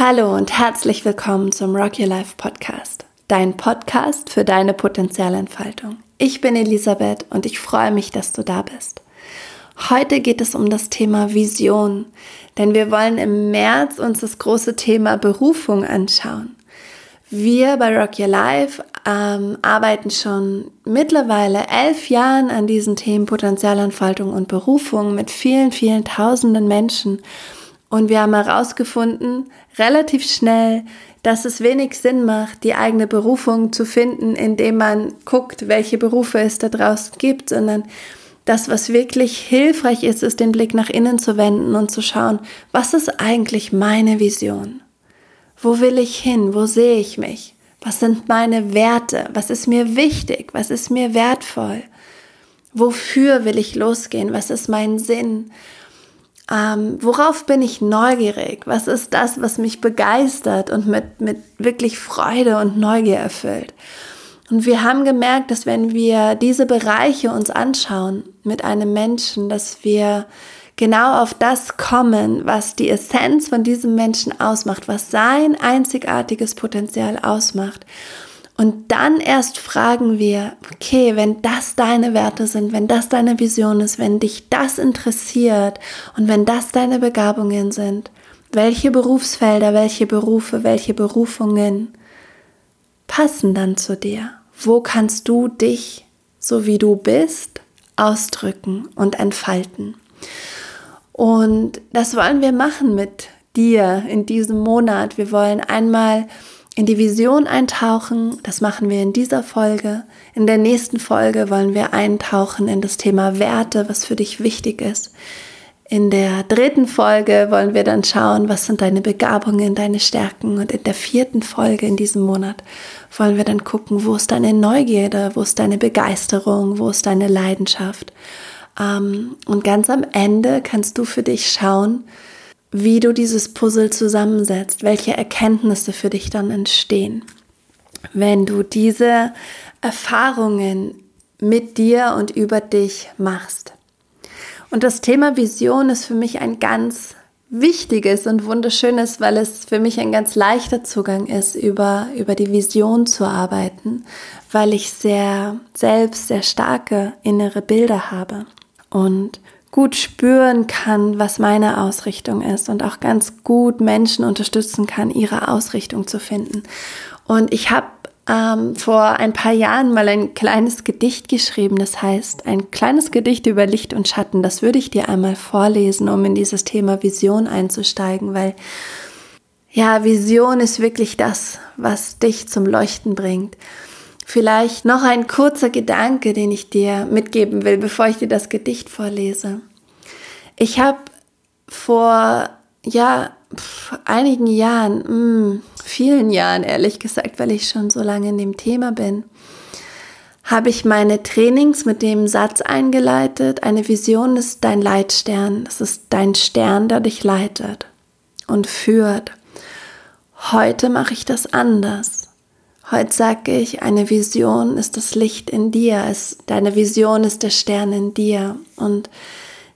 Hallo und herzlich willkommen zum Rock Your Life Podcast, dein Podcast für deine Potenzialentfaltung. Ich bin Elisabeth und ich freue mich, dass du da bist. Heute geht es um das Thema Vision, denn wir wollen im März uns das große Thema Berufung anschauen. Wir bei Rock Your Life ähm, arbeiten schon mittlerweile elf Jahren an diesen Themen Potenzialentfaltung und Berufung mit vielen, vielen tausenden Menschen und wir haben herausgefunden, relativ schnell, dass es wenig Sinn macht, die eigene Berufung zu finden, indem man guckt, welche Berufe es da draußen gibt, sondern das, was wirklich hilfreich ist, ist den Blick nach innen zu wenden und zu schauen, was ist eigentlich meine Vision? Wo will ich hin? Wo sehe ich mich? Was sind meine Werte? Was ist mir wichtig? Was ist mir wertvoll? Wofür will ich losgehen? Was ist mein Sinn? Ähm, worauf bin ich neugierig? Was ist das, was mich begeistert und mit, mit wirklich Freude und Neugier erfüllt? Und wir haben gemerkt, dass wenn wir diese Bereiche uns anschauen mit einem Menschen, dass wir genau auf das kommen, was die Essenz von diesem Menschen ausmacht, was sein einzigartiges Potenzial ausmacht. Und dann erst fragen wir, okay, wenn das deine Werte sind, wenn das deine Vision ist, wenn dich das interessiert und wenn das deine Begabungen sind, welche Berufsfelder, welche Berufe, welche Berufungen passen dann zu dir? Wo kannst du dich, so wie du bist, ausdrücken und entfalten? Und das wollen wir machen mit dir in diesem Monat. Wir wollen einmal in die Vision eintauchen. Das machen wir in dieser Folge. In der nächsten Folge wollen wir eintauchen in das Thema Werte, was für dich wichtig ist. In der dritten Folge wollen wir dann schauen, was sind deine Begabungen, deine Stärken. Und in der vierten Folge in diesem Monat wollen wir dann gucken, wo ist deine Neugierde, wo ist deine Begeisterung, wo ist deine Leidenschaft. Ähm, und ganz am Ende kannst du für dich schauen, wie du dieses Puzzle zusammensetzt, welche Erkenntnisse für dich dann entstehen, wenn du diese Erfahrungen mit dir und über dich machst. Und das Thema Vision ist für mich ein ganz wichtiges und wunderschönes, weil es für mich ein ganz leichter Zugang ist, über, über die Vision zu arbeiten, weil ich sehr selbst sehr starke innere Bilder habe. Und gut spüren kann, was meine Ausrichtung ist und auch ganz gut Menschen unterstützen kann, ihre Ausrichtung zu finden. Und ich habe ähm, vor ein paar Jahren mal ein kleines Gedicht geschrieben, das heißt ein kleines Gedicht über Licht und Schatten. Das würde ich dir einmal vorlesen, um in dieses Thema Vision einzusteigen, weil ja, Vision ist wirklich das, was dich zum Leuchten bringt. Vielleicht noch ein kurzer Gedanke, den ich dir mitgeben will, bevor ich dir das Gedicht vorlese. Ich habe vor ja einigen Jahren, mh, hm, vielen Jahren ehrlich gesagt, weil ich schon so lange in dem Thema bin, habe ich meine Trainings mit dem Satz eingeleitet, eine Vision ist dein Leitstern, das ist dein Stern, der dich leitet und führt. Heute mache ich das anders. Heute sage ich, eine Vision ist das Licht in dir, es, deine Vision ist der Stern in dir. Und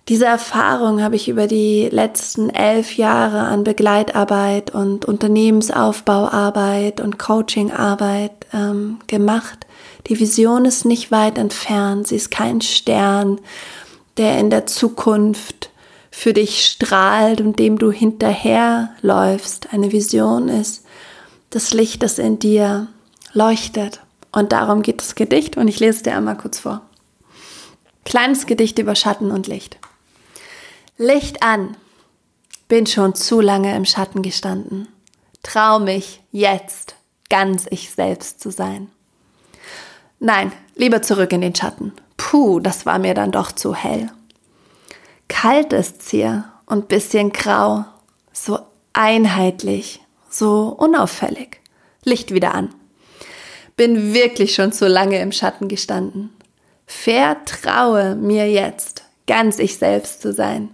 diese Erfahrung habe ich über die letzten elf Jahre an Begleitarbeit und Unternehmensaufbauarbeit und Coachingarbeit ähm, gemacht. Die Vision ist nicht weit entfernt, sie ist kein Stern, der in der Zukunft für dich strahlt und dem du hinterherläufst. Eine Vision ist das Licht, das in dir leuchtet. Und darum geht das Gedicht und ich lese es dir einmal kurz vor. Kleines Gedicht über Schatten und Licht. Licht an. Bin schon zu lange im Schatten gestanden. Trau mich jetzt ganz ich selbst zu sein. Nein, lieber zurück in den Schatten. Puh, das war mir dann doch zu hell. Kalt ist's hier und bisschen grau, so einheitlich, so unauffällig. Licht wieder an bin wirklich schon zu lange im Schatten gestanden. Vertraue mir jetzt, ganz ich selbst zu sein.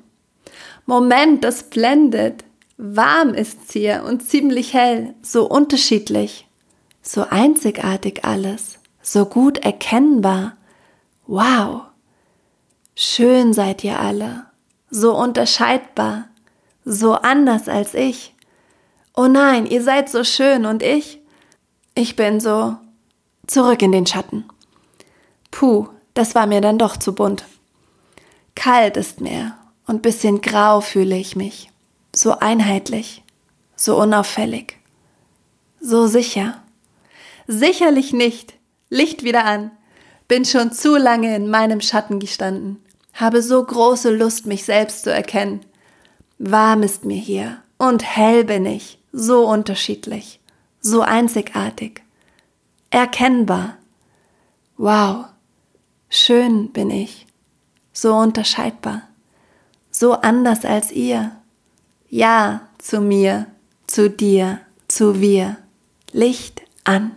Moment, das blendet. Warm ist's hier und ziemlich hell, so unterschiedlich, so einzigartig alles, so gut erkennbar. Wow! Schön seid ihr alle, so unterscheidbar, so anders als ich. oh nein, ihr seid so schön und ich? Ich bin so zurück in den Schatten. Puh, das war mir dann doch zu bunt. Kalt ist mir und bisschen grau fühle ich mich. So einheitlich, so unauffällig, so sicher. Sicherlich nicht. Licht wieder an. Bin schon zu lange in meinem Schatten gestanden. Habe so große Lust, mich selbst zu erkennen. Warm ist mir hier und hell bin ich, so unterschiedlich, so einzigartig, erkennbar. Wow, schön bin ich, so unterscheidbar, so anders als ihr. Ja zu mir, zu dir, zu wir. Licht an.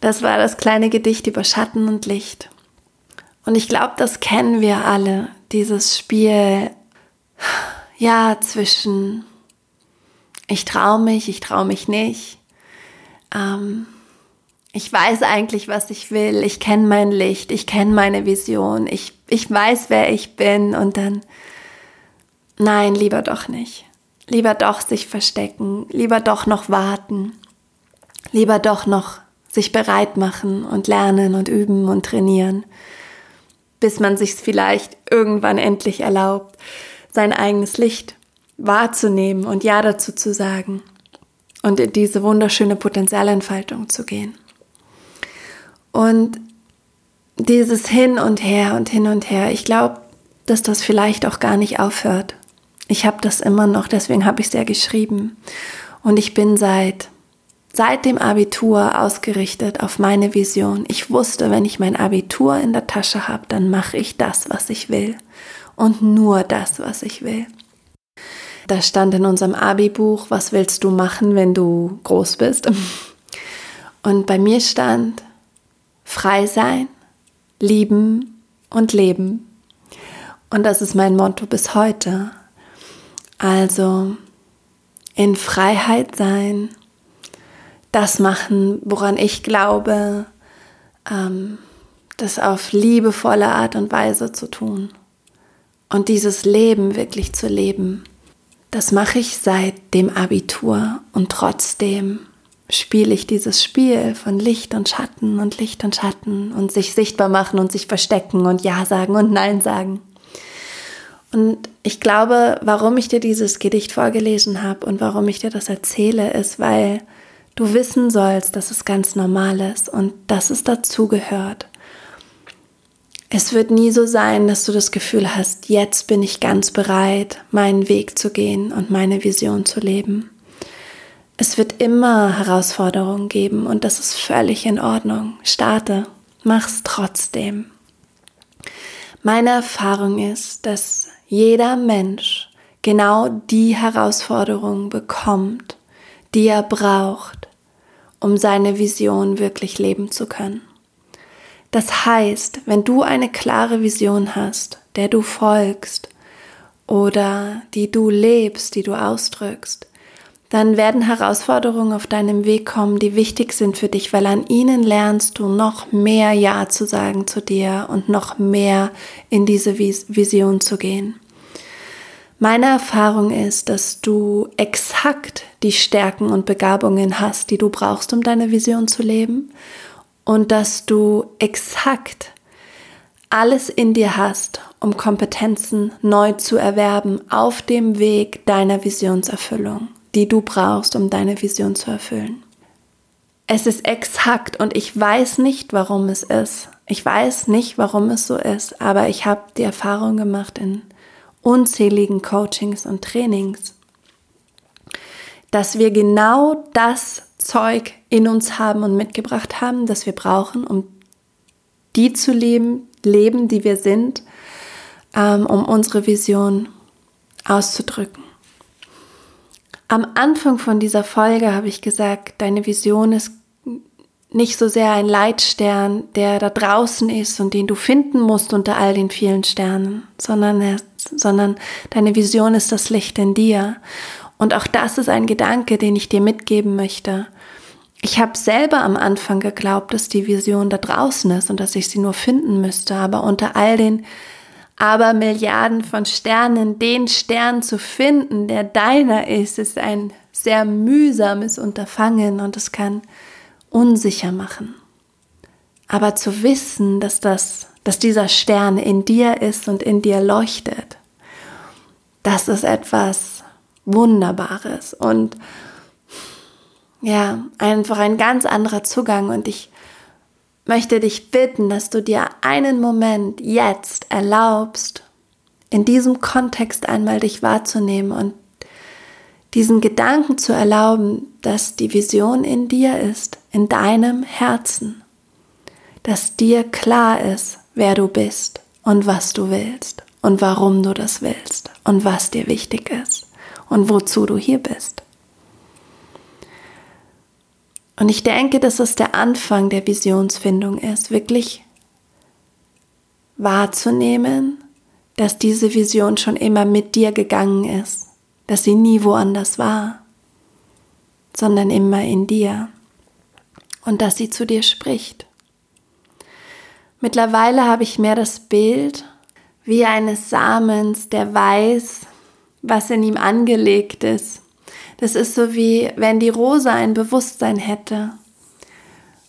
Das war das kleine Gedicht über Schatten und Licht. Und ich glaube, das kennen wir alle, dieses Spiel, ja, zwischen ich traue mich, ich traue mich nicht. Ähm, ich weiß eigentlich, was ich will. Ich kenne mein Licht, ich kenne meine Vision. Ich, ich weiß, wer ich bin. Und dann, nein, lieber doch nicht. Lieber doch sich verstecken. Lieber doch noch warten. Lieber doch noch sich bereit machen und lernen und üben und trainieren, bis man sich vielleicht irgendwann endlich erlaubt, sein eigenes Licht wahrzunehmen und Ja dazu zu sagen und in diese wunderschöne Potenzialentfaltung zu gehen. Und dieses Hin und Her und Hin und Her, ich glaube, dass das vielleicht auch gar nicht aufhört. Ich habe das immer noch, deswegen habe ich es ja geschrieben. Und ich bin seit seit dem Abitur ausgerichtet auf meine Vision. Ich wusste, wenn ich mein Abitur in der Tasche habe, dann mache ich das, was ich will. Und nur das, was ich will. Da stand in unserem Abi-Buch, was willst du machen, wenn du groß bist? Und bei mir stand frei sein, lieben und leben. Und das ist mein Motto bis heute. Also in Freiheit sein, das machen, woran ich glaube, ähm, das auf liebevolle Art und Weise zu tun und dieses Leben wirklich zu leben. Das mache ich seit dem Abitur und trotzdem spiele ich dieses Spiel von Licht und Schatten und Licht und Schatten und sich sichtbar machen und sich verstecken und Ja sagen und Nein sagen. Und ich glaube, warum ich dir dieses Gedicht vorgelesen habe und warum ich dir das erzähle, ist, weil du wissen sollst, dass es ganz normal ist und dass es dazugehört. Es wird nie so sein, dass du das Gefühl hast, jetzt bin ich ganz bereit, meinen Weg zu gehen und meine Vision zu leben. Es wird immer Herausforderungen geben und das ist völlig in Ordnung. Starte, mach's trotzdem. Meine Erfahrung ist, dass jeder Mensch genau die Herausforderung bekommt, die er braucht, um seine Vision wirklich leben zu können. Das heißt, wenn du eine klare Vision hast, der du folgst oder die du lebst, die du ausdrückst, dann werden Herausforderungen auf deinem Weg kommen, die wichtig sind für dich, weil an ihnen lernst du noch mehr Ja zu sagen zu dir und noch mehr in diese Vision zu gehen. Meine Erfahrung ist, dass du exakt die Stärken und Begabungen hast, die du brauchst, um deine Vision zu leben und dass du exakt alles in dir hast, um Kompetenzen neu zu erwerben auf dem Weg deiner Visionserfüllung, die du brauchst, um deine Vision zu erfüllen. Es ist exakt und ich weiß nicht, warum es ist. Ich weiß nicht, warum es so ist, aber ich habe die Erfahrung gemacht in unzähligen Coachings und Trainings, dass wir genau das Zeug in uns haben und mitgebracht haben, das wir brauchen, um die zu leben, leben, die wir sind, ähm, um unsere Vision auszudrücken. Am Anfang von dieser Folge habe ich gesagt, deine Vision ist nicht so sehr ein Leitstern, der da draußen ist und den du finden musst unter all den vielen Sternen, sondern er sondern deine Vision ist das Licht in dir. Und auch das ist ein Gedanke, den ich dir mitgeben möchte. Ich habe selber am Anfang geglaubt, dass die Vision da draußen ist und dass ich sie nur finden müsste, aber unter all den Aber Milliarden von Sternen, den Stern zu finden, der deiner ist, ist ein sehr mühsames Unterfangen und es kann unsicher machen. Aber zu wissen, dass das, dass dieser Stern in dir ist und in dir leuchtet, das ist etwas Wunderbares und ja, einfach ein ganz anderer Zugang und ich möchte dich bitten, dass du dir einen Moment jetzt erlaubst, in diesem Kontext einmal dich wahrzunehmen und diesen Gedanken zu erlauben, dass die Vision in dir ist, in deinem Herzen, dass dir klar ist, wer du bist und was du willst und warum du das willst und was dir wichtig ist und wozu du hier bist. Und ich denke, dass es der Anfang der Visionsfindung ist, wirklich wahrzunehmen, dass diese Vision schon immer mit dir gegangen ist, dass sie nie woanders war, sondern immer in dir und dass sie zu dir spricht. Mittlerweile habe ich mehr das Bild wie eines Samens, der weiß, was in ihm angelegt ist das ist so wie wenn die Rose ein Bewusstsein hätte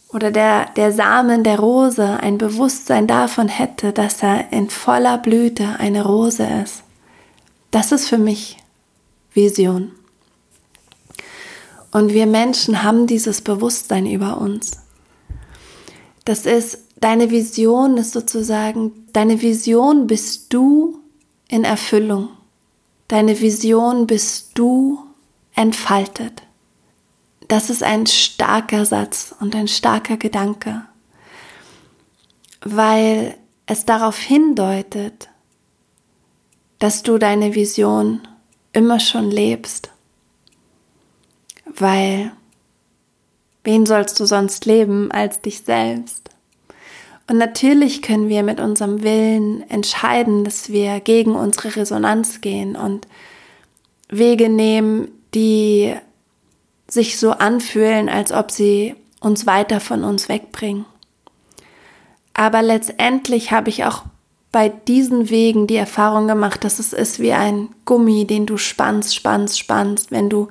oder der, der Samen der Rose ein Bewusstsein davon hätte, dass er in voller Blüte eine Rose ist. Das ist für mich Vision. Und wir Menschen haben dieses Bewusstsein über uns. Das ist, deine Vision ist sozusagen, deine Vision bist du in Erfüllung. Deine Vision bist du entfaltet. Das ist ein starker Satz und ein starker Gedanke, weil es darauf hindeutet, dass du deine Vision immer schon lebst, weil wen sollst du sonst leben als dich selbst? Und natürlich können wir mit unserem Willen entscheiden, dass wir gegen unsere Resonanz gehen und Wege nehmen, die sich so anfühlen, als ob sie uns weiter von uns wegbringen. Aber letztendlich habe ich auch bei diesen Wegen die Erfahrung gemacht, dass es ist wie ein Gummi, den du spannst, spannst, spannst, wenn du,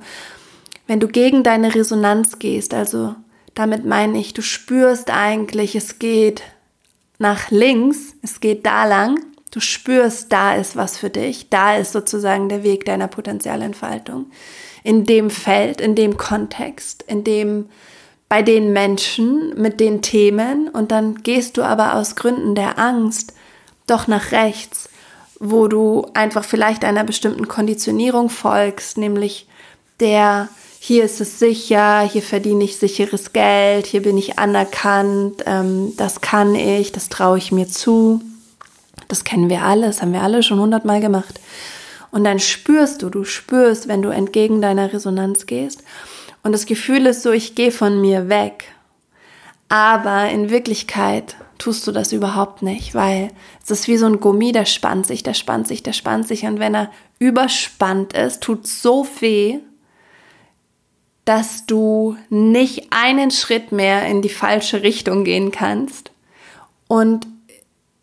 wenn du gegen deine Resonanz gehst. Also damit meine ich, du spürst eigentlich, es geht nach links, es geht da lang, du spürst, da ist was für dich, da ist sozusagen der Weg deiner Potenzialentfaltung in dem Feld, in dem Kontext, in dem bei den Menschen mit den Themen und dann gehst du aber aus Gründen der Angst doch nach rechts, wo du einfach vielleicht einer bestimmten Konditionierung folgst, nämlich der hier ist es sicher, hier verdiene ich sicheres Geld, hier bin ich anerkannt, ähm, das kann ich, das traue ich mir zu. Das kennen wir alle, das haben wir alle schon hundertmal gemacht. Und dann spürst du, du spürst, wenn du entgegen deiner Resonanz gehst. Und das Gefühl ist so, ich gehe von mir weg. Aber in Wirklichkeit tust du das überhaupt nicht, weil es ist wie so ein Gummi, der spannt sich, der spannt sich, der spannt sich. Und wenn er überspannt ist, tut so weh, dass du nicht einen Schritt mehr in die falsche Richtung gehen kannst. Und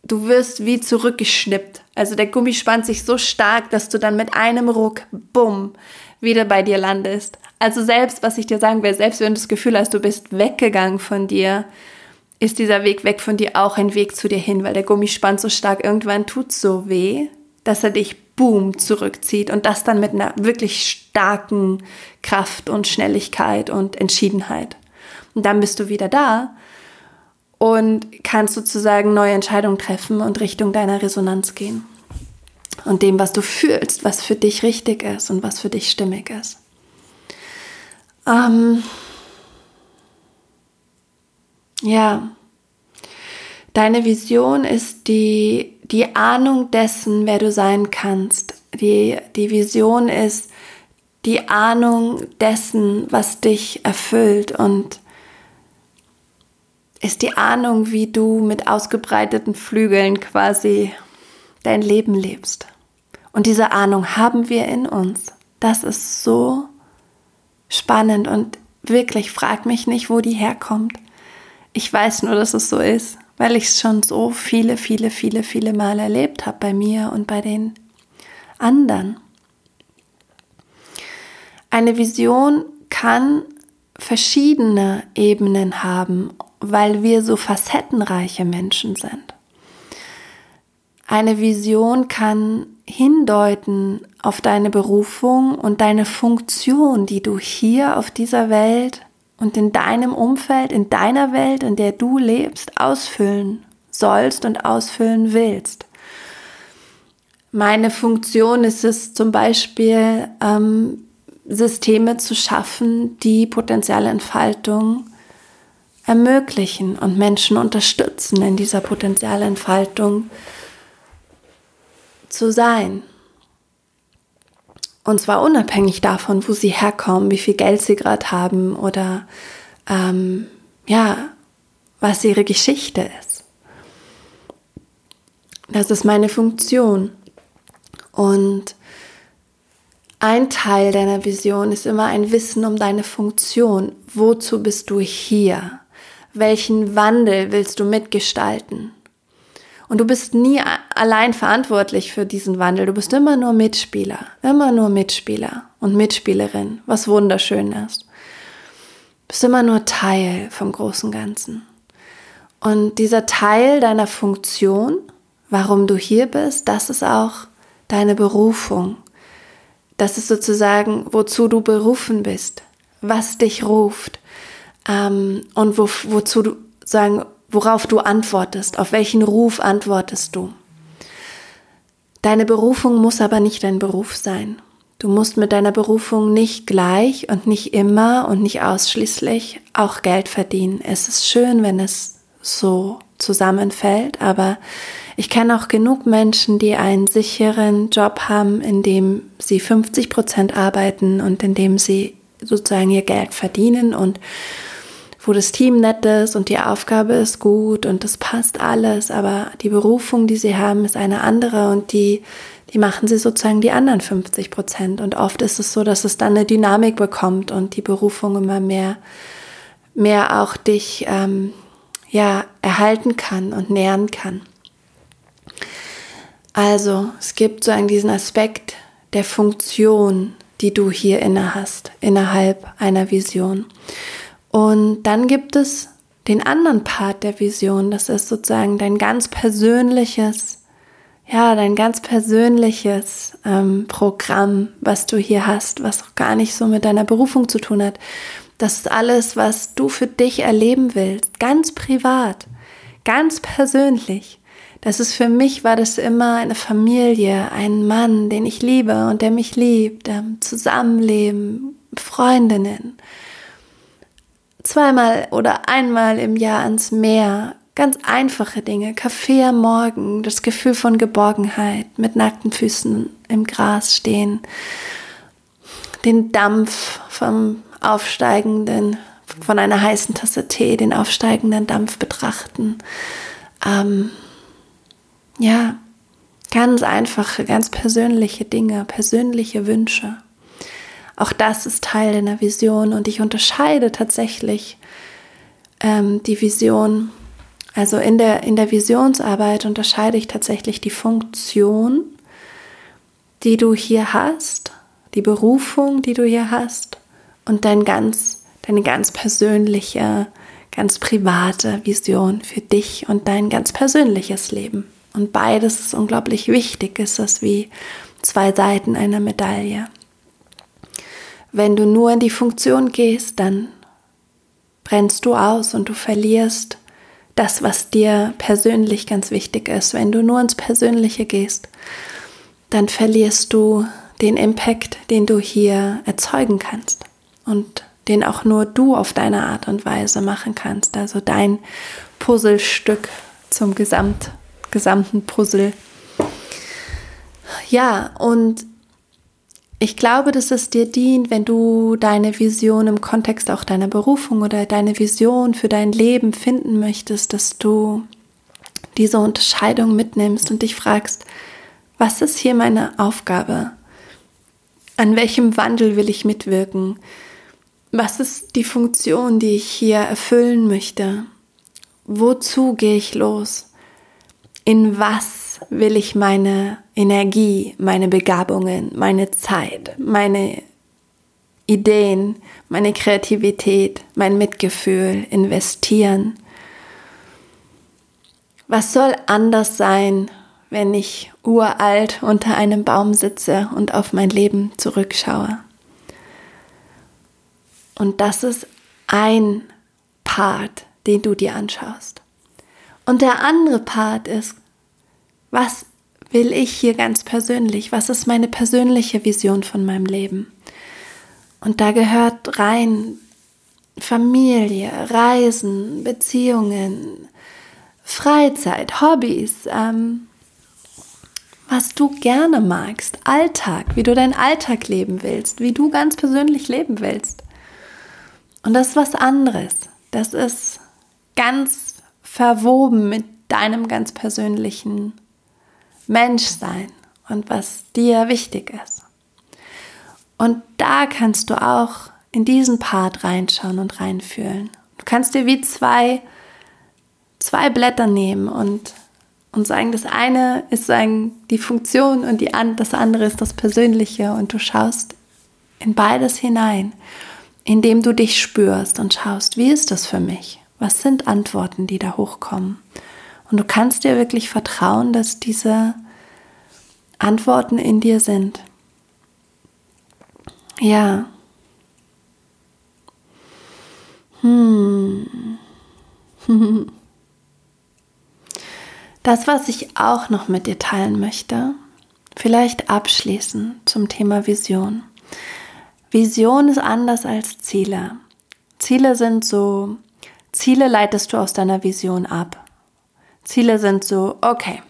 du wirst wie zurückgeschnippt. Also der Gummi spannt sich so stark, dass du dann mit einem Ruck, bumm, wieder bei dir landest. Also selbst, was ich dir sagen will, selbst wenn du das Gefühl hast, du bist weggegangen von dir, ist dieser Weg weg von dir auch ein Weg zu dir hin, weil der Gummi spannt so stark, irgendwann tut so weh, dass er dich boom zurückzieht und das dann mit einer wirklich starken Kraft und Schnelligkeit und Entschiedenheit. Und dann bist du wieder da und kannst sozusagen neue Entscheidungen treffen und Richtung deiner Resonanz gehen. Und dem, was du fühlst, was für dich richtig ist und was für dich stimmig ist. Ähm, ja, deine Vision ist die, die Ahnung dessen, wer du sein kannst. Die, die Vision ist die Ahnung dessen, was dich erfüllt und ist die Ahnung, wie du mit ausgebreiteten Flügeln quasi dein Leben lebst. Und diese Ahnung haben wir in uns. Das ist so spannend und wirklich frag mich nicht, wo die herkommt. Ich weiß nur, dass es so ist. weil ich es schon so viele, viele, viele, viele Mal erlebt habe bei mir und bei den anderen. Eine Vision kann verschiedene Ebenen haben, weil wir so facettenreiche Menschen sind. Eine Vision kann hindeuten auf deine Berufung und deine Funktion, die du hier auf dieser Welt und in deinem Umfeld, in deiner Welt, in der du lebst, ausfüllen sollst und ausfüllen willst. Meine Funktion ist es zum Beispiel, ähm, Systeme zu schaffen, die potenzielle Entfaltung ermöglichen und Menschen unterstützen, in dieser Potenzialentfaltung zu sein. Und zwar unabhängig davon, wo sie herkommen, wie viel Geld sie gerade haben oder ähm, ja, was ihre Geschichte ist. Das ist meine Funktion. Und ein Teil deiner Vision ist immer ein Wissen um deine Funktion. Wozu bist du hier? Welchen Wandel willst du mitgestalten? Und du bist nie allein verantwortlich für diesen Wandel. Du bist immer nur Mitspieler, immer nur Mitspieler und Mitspielerin, was wunderschön ist. Du bist immer nur Teil vom großen Ganzen. Und dieser Teil deiner Funktion, warum du hier bist, das ist auch deine Berufung. Das ist sozusagen, wozu du berufen bist, was dich ruft ähm, und wo, wozu du sagen, worauf du antwortest, auf welchen Ruf antwortest du. Deine Berufung muss aber nicht dein Beruf sein. Du musst mit deiner Berufung nicht gleich und nicht immer und nicht ausschließlich auch Geld verdienen. Es ist schön, wenn es so zusammenfällt, aber ich kenne auch genug Menschen, die einen sicheren Job haben, in dem sie 50 Prozent arbeiten und in dem sie sozusagen ihr Geld verdienen und wo das Team nett ist und die Aufgabe ist gut und das passt alles, aber die Berufung, die sie haben, ist eine andere und die, die machen sie sozusagen die anderen 50 Prozent. Und oft ist es so, dass es dann eine Dynamik bekommt und die Berufung immer mehr, mehr auch dich ähm, ja, erhalten kann und nähern kann. Also es gibt so einen diesen Aspekt der Funktion, die du hier inne hast, innerhalb einer Vision. Und dann gibt es den anderen Part der Vision, das ist sozusagen dein ganz persönliches, ja, dein ganz persönliches ähm, Programm, was du hier hast, was auch gar nicht so mit deiner Berufung zu tun hat. Das ist alles, was du für dich erleben willst, ganz privat, ganz persönlich. Das ist für mich war das immer eine Familie, ein Mann, den ich liebe und der mich liebt, ähm, Zusammenleben, Freundinnen zweimal oder einmal im Jahr ans Meer. Ganz einfache Dinge. Kaffee am Morgen, das Gefühl von Geborgenheit, mit nackten Füßen im Gras stehen, den Dampf vom aufsteigenden, von einer heißen Tasse Tee, den aufsteigenden Dampf betrachten. Ähm, ja, ganz einfache, ganz persönliche Dinge, persönliche Wünsche. Auch das ist Teil deiner Vision und ich unterscheide tatsächlich ähm, die Vision. Also in der, in der Visionsarbeit unterscheide ich tatsächlich die Funktion, die du hier hast, die Berufung, die du hier hast und dein ganz, deine ganz persönliche, ganz private Vision für dich und dein ganz persönliches Leben. Und beides ist unglaublich wichtig, ist das wie zwei Seiten einer Medaille. Wenn du nur in die Funktion gehst, dann brennst du aus und du verlierst das, was dir persönlich ganz wichtig ist. Wenn du nur ins Persönliche gehst, dann verlierst du den Impact, den du hier erzeugen kannst und den auch nur du auf deine Art und Weise machen kannst. Also dein Puzzlestück zum Gesamt, gesamten Puzzle. Ja, und ich glaube, dass es dir dient, wenn du deine Vision im Kontext auch deiner Berufung oder deine Vision für dein Leben finden möchtest, dass du diese Unterscheidung mitnimmst und dich fragst, was ist hier meine Aufgabe? An welchem Wandel will ich mitwirken? Was ist die Funktion, die ich hier erfüllen möchte? wozu gehe ich los? In was will ich meine Energie, meine Begabungen, meine Zeit, meine Ideen, meine Kreativität, mein Mitgefühl investieren? Was soll anders sein, wenn ich uralt unter einem Baum sitze und auf mein Leben zurückschaue? Und das ist ein Part, den du dir anschaust. Und der andere Part ist, was will ich hier ganz persönlich? Was ist meine persönliche Vision von meinem Leben? Und da gehört rein Familie, Reisen, Beziehungen, Freizeit, Hobbys, ähm, was du gerne magst, Alltag, wie du deinen Alltag leben willst, wie du ganz persönlich leben willst. Und das ist was anderes. Das ist ganz verwoben mit deinem ganz persönlichen Menschsein und was dir wichtig ist. Und da kannst du auch in diesen Part reinschauen und reinfühlen. Du kannst dir wie zwei zwei Blätter nehmen und, und sagen, das eine ist sagen, die Funktion und die, das andere ist das Persönliche und du schaust in beides hinein, indem du dich spürst und schaust, wie ist das für mich? Was sind Antworten, die da hochkommen? Und du kannst dir wirklich vertrauen, dass diese Antworten in dir sind. Ja. Hm. Das, was ich auch noch mit dir teilen möchte, vielleicht abschließen zum Thema Vision. Vision ist anders als Ziele. Ziele sind so, Ziele leitest du aus deiner Vision ab. Ziele sind so, okay,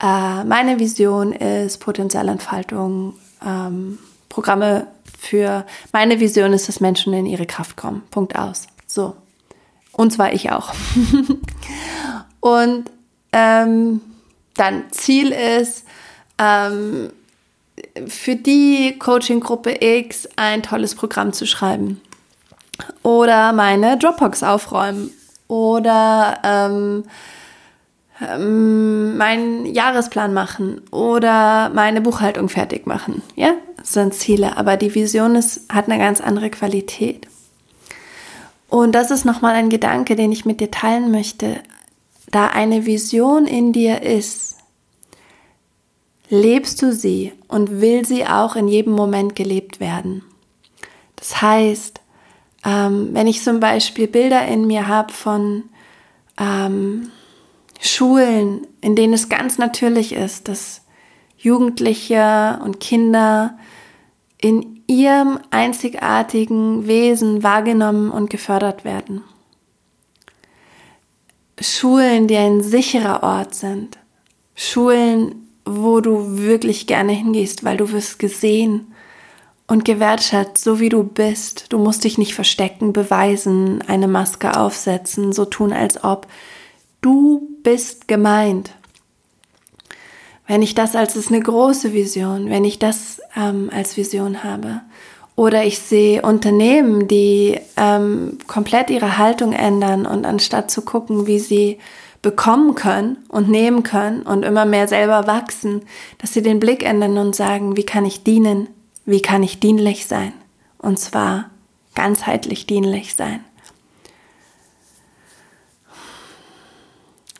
äh, meine Vision ist Potenzialentfaltung, ähm, Programme für, meine Vision ist, dass Menschen in ihre Kraft kommen. Punkt aus. So. Und zwar ich auch. Und ähm, dann Ziel ist, ähm, für die Coaching-Gruppe X ein tolles Programm zu schreiben. Oder meine Dropbox aufräumen. Oder ähm, ähm, meinen Jahresplan machen. Oder meine Buchhaltung fertig machen. Ja, das sind Ziele. Aber die Vision ist, hat eine ganz andere Qualität. Und das ist nochmal ein Gedanke, den ich mit dir teilen möchte da eine Vision in dir ist, lebst du sie und will sie auch in jedem Moment gelebt werden. Das heißt, ähm, wenn ich zum Beispiel Bilder in mir habe von ähm, Schulen, in denen es ganz natürlich ist, dass Jugendliche und Kinder in ihrem einzigartigen Wesen wahrgenommen und gefördert werden. Schulen, die ein sicherer Ort sind. Schulen, wo du wirklich gerne hingehst, weil du wirst gesehen und gewertschätzt, so wie du bist. Du musst dich nicht verstecken, beweisen, eine Maske aufsetzen, so tun, als ob. Du bist gemeint. Wenn ich das als ist eine große Vision, wenn ich das ähm, als Vision habe, oder ich sehe Unternehmen, die ähm, komplett ihre Haltung ändern und anstatt zu gucken, wie sie bekommen können und nehmen können und immer mehr selber wachsen, dass sie den Blick ändern und sagen, wie kann ich dienen, wie kann ich dienlich sein und zwar ganzheitlich dienlich sein.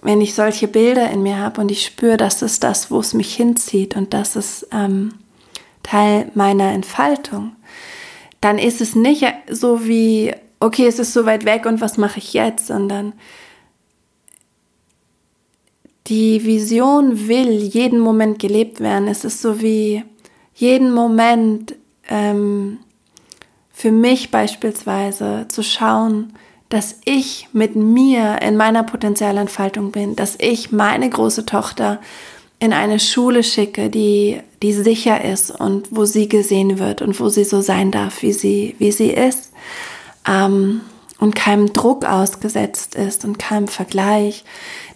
Wenn ich solche Bilder in mir habe und ich spüre, das ist das, wo es mich hinzieht und das ist ähm, Teil meiner Entfaltung, dann ist es nicht so wie, okay, es ist so weit weg und was mache ich jetzt, sondern die Vision will jeden Moment gelebt werden. Es ist so wie jeden Moment ähm, für mich beispielsweise zu schauen, dass ich mit mir in meiner Potenzialentfaltung bin, dass ich meine große Tochter in eine Schule schicke, die, die sicher ist und wo sie gesehen wird und wo sie so sein darf, wie sie, wie sie ist ähm, und keinem Druck ausgesetzt ist und keinem Vergleich,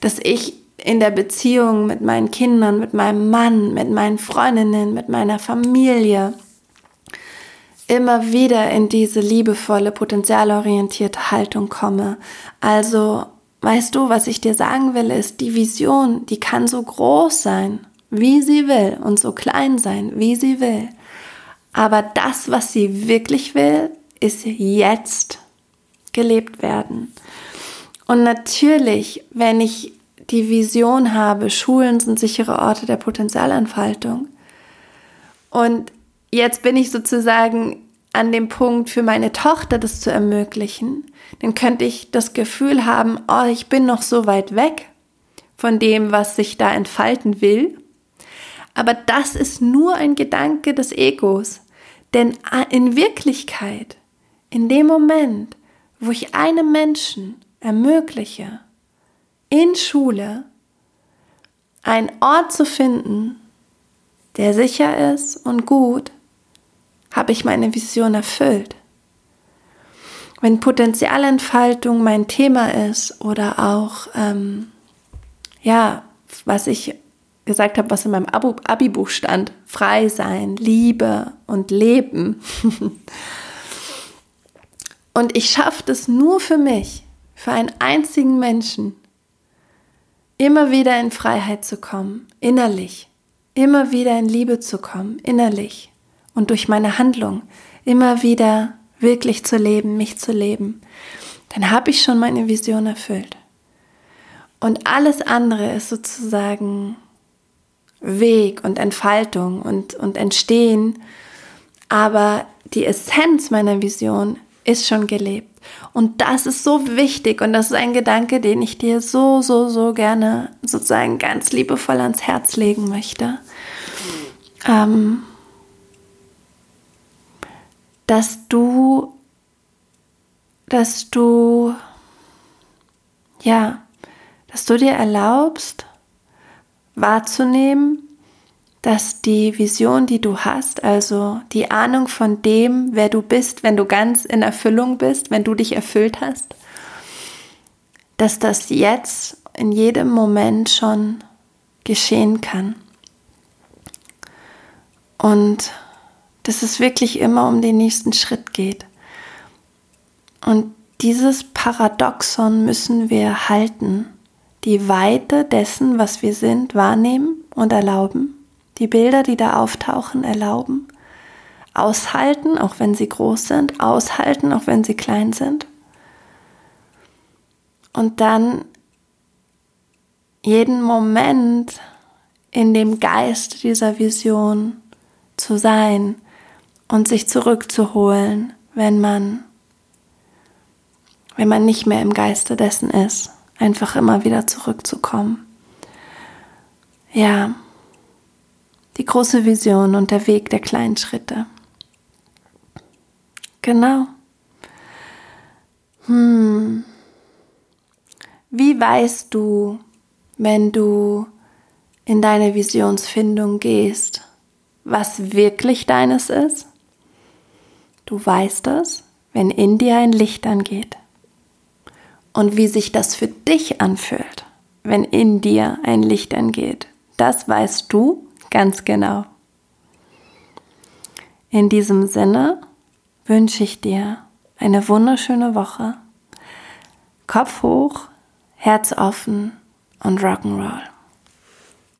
dass ich in der Beziehung mit meinen Kindern, mit meinem Mann, mit meinen Freundinnen, mit meiner Familie immer wieder in diese liebevolle, potenzialorientierte Haltung komme. Also weißt du, was ich dir sagen will, ist, die Vision, die kann so groß sein, wie sie will, und so klein sein, wie sie will. Aber das, was sie wirklich will, ist jetzt gelebt werden. Und natürlich, wenn ich die Vision habe, Schulen sind sichere Orte der Potenzialentfaltung. Und jetzt bin ich sozusagen an dem Punkt für meine Tochter das zu ermöglichen, dann könnte ich das Gefühl haben, oh, ich bin noch so weit weg von dem, was sich da entfalten will. Aber das ist nur ein Gedanke des Egos. Denn in Wirklichkeit, in dem Moment, wo ich einem Menschen ermögliche, in Schule einen Ort zu finden, der sicher ist und gut, habe ich meine Vision erfüllt. Wenn Potenzialentfaltung mein Thema ist oder auch, ähm, ja, was ich gesagt habe, was in meinem Abi-Buch stand, frei sein, Liebe und Leben. und ich schaffe das nur für mich, für einen einzigen Menschen, immer wieder in Freiheit zu kommen, innerlich, immer wieder in Liebe zu kommen, innerlich und durch meine Handlung immer wieder wirklich zu leben, mich zu leben, dann habe ich schon meine Vision erfüllt. Und alles andere ist sozusagen Weg und Entfaltung und, und Entstehen. Aber die Essenz meiner Vision ist schon gelebt. Und das ist so wichtig und das ist ein Gedanke, den ich dir so, so, so gerne sozusagen ganz liebevoll ans Herz legen möchte. Ähm, dass du, dass du, ja, dass du dir erlaubst, wahrzunehmen, dass die Vision, die du hast, also die Ahnung von dem, wer du bist, wenn du ganz in Erfüllung bist, wenn du dich erfüllt hast, dass das jetzt in jedem Moment schon geschehen kann. Und dass es wirklich immer um den nächsten Schritt geht. Und dieses Paradoxon müssen wir halten, die Weite dessen, was wir sind, wahrnehmen und erlauben, die Bilder, die da auftauchen, erlauben, aushalten, auch wenn sie groß sind, aushalten, auch wenn sie klein sind. Und dann jeden Moment in dem Geist dieser Vision zu sein, und sich zurückzuholen, wenn man, wenn man nicht mehr im Geiste dessen ist, einfach immer wieder zurückzukommen. Ja, die große Vision und der Weg der kleinen Schritte. Genau. Hm. Wie weißt du, wenn du in deine Visionsfindung gehst, was wirklich deines ist? Du weißt es, wenn in dir ein Licht angeht. Und wie sich das für dich anfühlt, wenn in dir ein Licht angeht, das weißt du ganz genau. In diesem Sinne wünsche ich dir eine wunderschöne Woche. Kopf hoch, Herz offen und Rock'n'Roll.